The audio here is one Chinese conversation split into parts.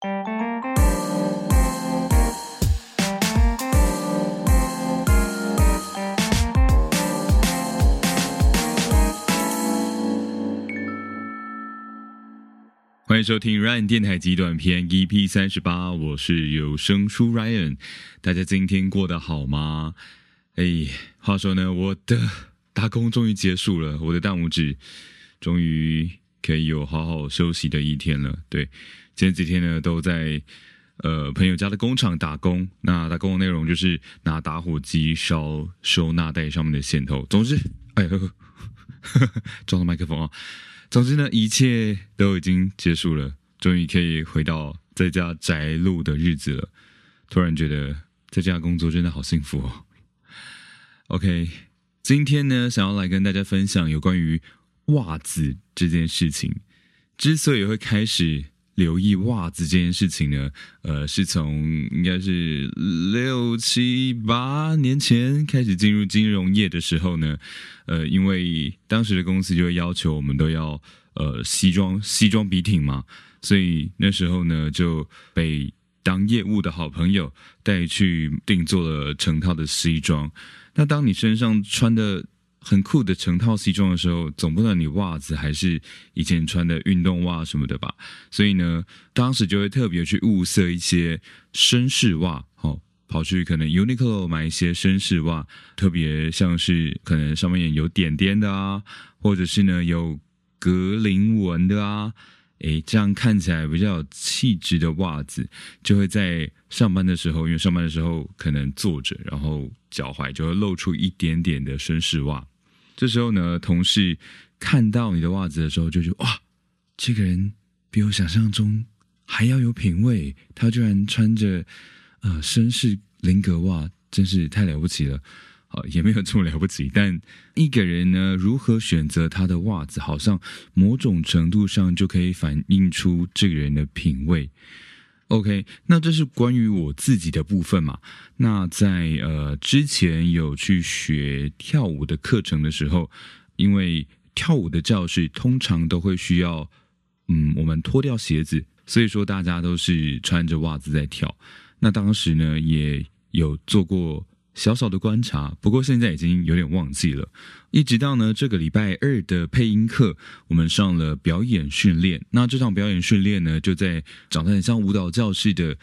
欢迎收听 Ryan 电台集短篇 EP 三十八，我是有声书 Ryan。大家今天过得好吗？哎，话说呢，我的打工终于结束了，我的大拇指终于可以有好好休息的一天了。对，前几天呢都在呃朋友家的工厂打工，那打工的内容就是拿打火机烧收纳袋上面的线头。总之，哎呦，撞到麦克风啊！总之呢，一切都已经结束了，终于可以回到在家宅录的日子了。突然觉得在家工作真的好幸福哦。OK，今天呢，想要来跟大家分享有关于袜子这件事情。之所以会开始。留意袜子这件事情呢，呃，是从应该是六七八年前开始进入金融业的时候呢，呃，因为当时的公司就会要求我们都要呃西装西装笔挺嘛，所以那时候呢就被当业务的好朋友带去定做了成套的西装。那当你身上穿的。很酷的成套西装的时候，总不能你袜子还是以前穿的运动袜什么的吧？所以呢，当时就会特别去物色一些绅士袜，哦，跑去可能 Uniqlo 买一些绅士袜，特别像是可能上面有点点的啊，或者是呢有格林纹的啊，诶，这样看起来比较有气质的袜子，就会在上班的时候，因为上班的时候可能坐着，然后脚踝就会露出一点点的绅士袜。这时候呢，同事看到你的袜子的时候，就觉得哇，这个人比我想象中还要有品味。他居然穿着呃绅士菱格袜，真是太了不起了。好，也没有这么了不起。但一个人呢，如何选择他的袜子，好像某种程度上就可以反映出这个人的品味。OK，那这是关于我自己的部分嘛？那在呃之前有去学跳舞的课程的时候，因为跳舞的教室通常都会需要，嗯，我们脱掉鞋子，所以说大家都是穿着袜子在跳。那当时呢，也有做过。小小的观察，不过现在已经有点忘记了。一直到呢这个礼拜二的配音课，我们上了表演训练。那这场表演训练呢，就在长得很像舞蹈教室的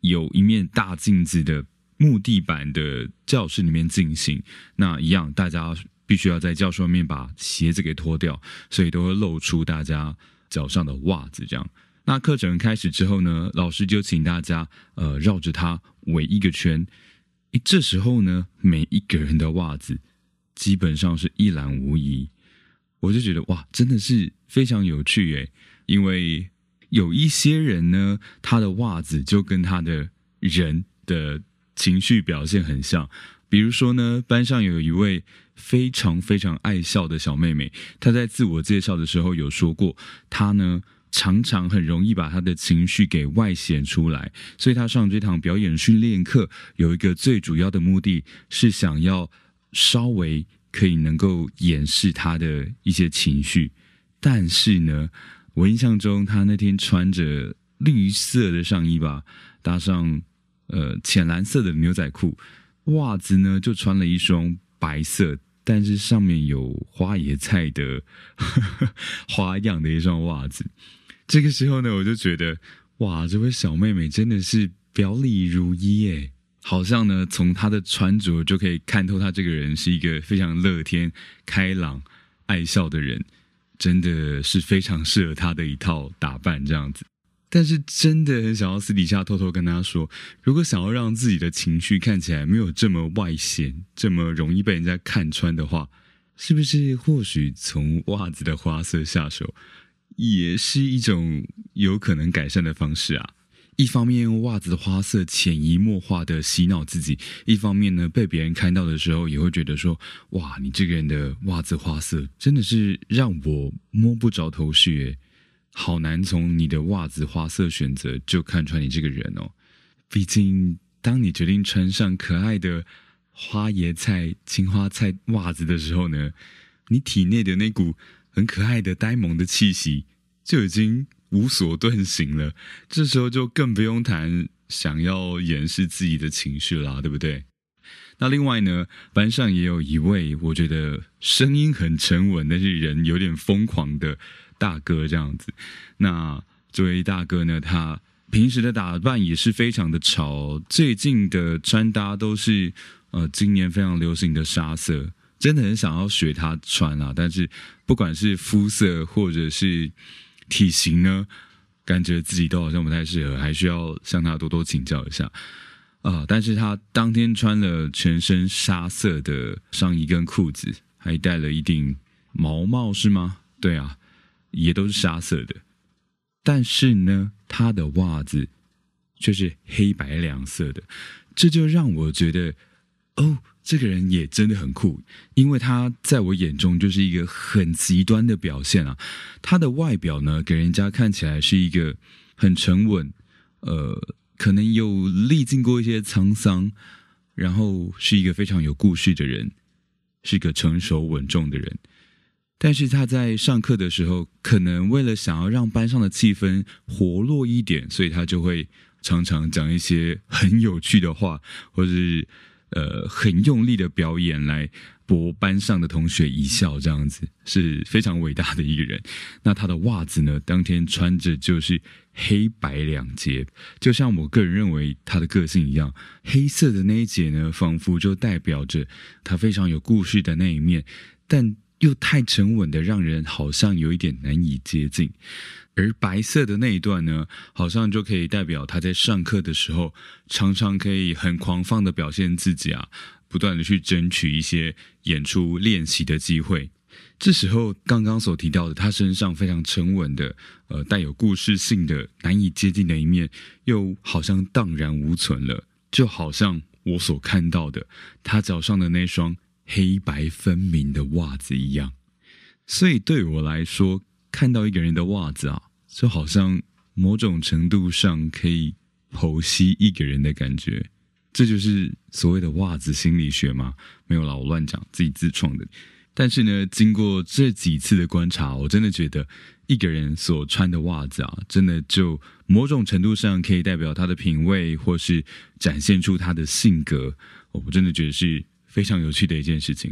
有一面大镜子的木地板的教室里面进行。那一样，大家必须要在教室外面把鞋子给脱掉，所以都会露出大家脚上的袜子。这样，那课程开始之后呢，老师就请大家呃绕着它围一个圈。这时候呢，每一个人的袜子基本上是一览无遗，我就觉得哇，真的是非常有趣诶。因为有一些人呢，他的袜子就跟他的人的情绪表现很像。比如说呢，班上有一位非常非常爱笑的小妹妹，她在自我介绍的时候有说过，她呢。常常很容易把他的情绪给外显出来，所以他上这堂表演训练课有一个最主要的目的是想要稍微可以能够掩饰他的一些情绪。但是呢，我印象中他那天穿着绿色的上衣吧，搭上呃浅蓝色的牛仔裤，袜子呢就穿了一双白色。但是上面有花椰菜的 花样的一双袜子，这个时候呢，我就觉得哇，这位小妹妹真的是表里如一耶，好像呢从她的穿着就可以看透她这个人是一个非常乐天、开朗、爱笑的人，真的是非常适合她的一套打扮这样子。但是真的很想要私底下偷偷跟她说，如果想要让自己的情绪看起来没有这么外显，这么容易被人家看穿的话，是不是或许从袜子的花色下手，也是一种有可能改善的方式啊？一方面用袜子的花色潜移默化的洗脑自己，一方面呢被别人看到的时候，也会觉得说，哇，你这个人的袜子花色真的是让我摸不着头绪诶。好难从你的袜子花色选择就看穿你这个人哦。毕竟，当你决定穿上可爱的花椰菜、青花菜袜子的时候呢，你体内的那股很可爱的呆萌的气息就已经无所遁形了，这时候就更不用谈想要掩饰自己的情绪啦，对不对？那另外呢，班上也有一位我觉得声音很沉稳，但是人有点疯狂的大哥这样子。那这位大哥呢，他平时的打扮也是非常的潮，最近的穿搭都是呃今年非常流行的沙色，真的很想要学他穿啊。但是不管是肤色或者是体型呢，感觉自己都好像不太适合，还需要向他多多请教一下。啊！但是他当天穿了全身沙色的上衣跟裤子，还戴了一顶毛帽，是吗？对啊，也都是沙色的。但是呢，他的袜子却是黑白两色的，这就让我觉得，哦，这个人也真的很酷，因为他在我眼中就是一个很极端的表现啊。他的外表呢，给人家看起来是一个很沉稳，呃。可能有历经过一些沧桑，然后是一个非常有故事的人，是一个成熟稳重的人。但是他在上课的时候，可能为了想要让班上的气氛活络一点，所以他就会常常讲一些很有趣的话，或者是呃很用力的表演来。博班上的同学一笑，这样子是非常伟大的一个人。那他的袜子呢？当天穿着就是黑白两节，就像我个人认为他的个性一样。黑色的那一节呢，仿佛就代表着他非常有故事的那一面，但又太沉稳的，让人好像有一点难以接近。而白色的那一段呢，好像就可以代表他在上课的时候，常常可以很狂放的表现自己啊。不断的去争取一些演出练习的机会，这时候刚刚所提到的他身上非常沉稳的，呃，带有故事性的难以接近的一面，又好像荡然无存了，就好像我所看到的他脚上的那双黑白分明的袜子一样。所以对我来说，看到一个人的袜子啊，就好像某种程度上可以剖析一个人的感觉。这就是所谓的袜子心理学吗？没有啦，我乱讲，自己自创的。但是呢，经过这几次的观察，我真的觉得一个人所穿的袜子啊，真的就某种程度上可以代表他的品味，或是展现出他的性格。我真的觉得是非常有趣的一件事情。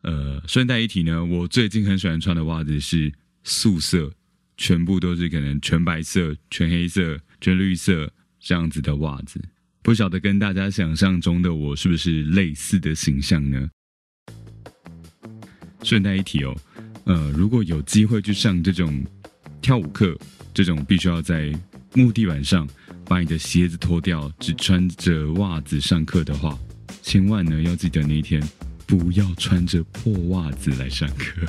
呃，顺带一提呢，我最近很喜欢穿的袜子是素色，全部都是可能全白色、全黑色、全绿色这样子的袜子。不晓得跟大家想象中的我是不是类似的形象呢？顺带一提哦，呃，如果有机会去上这种跳舞课，这种必须要在木地板上把你的鞋子脱掉，只穿着袜子上课的话，千万呢要记得那一天不要穿着破袜子来上课。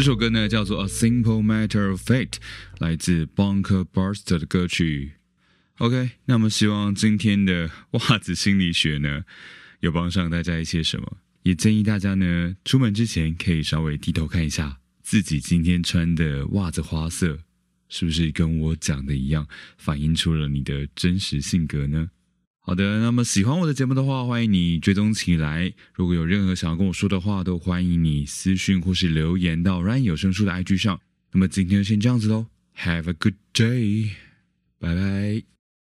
这首歌呢叫做《A Simple Matter of Fate》，来自 Bunker Buster 的歌曲。OK，那么希望今天的袜子心理学呢，有帮上大家一些什么？也建议大家呢，出门之前可以稍微低头看一下自己今天穿的袜子花色，是不是跟我讲的一样，反映出了你的真实性格呢？好的，那么喜欢我的节目的话，欢迎你追踪起来。如果有任何想要跟我说的话，都欢迎你私讯或是留言到 Ryan 有声书的 IG 上。那么今天就先这样子喽，Have a good day，拜拜。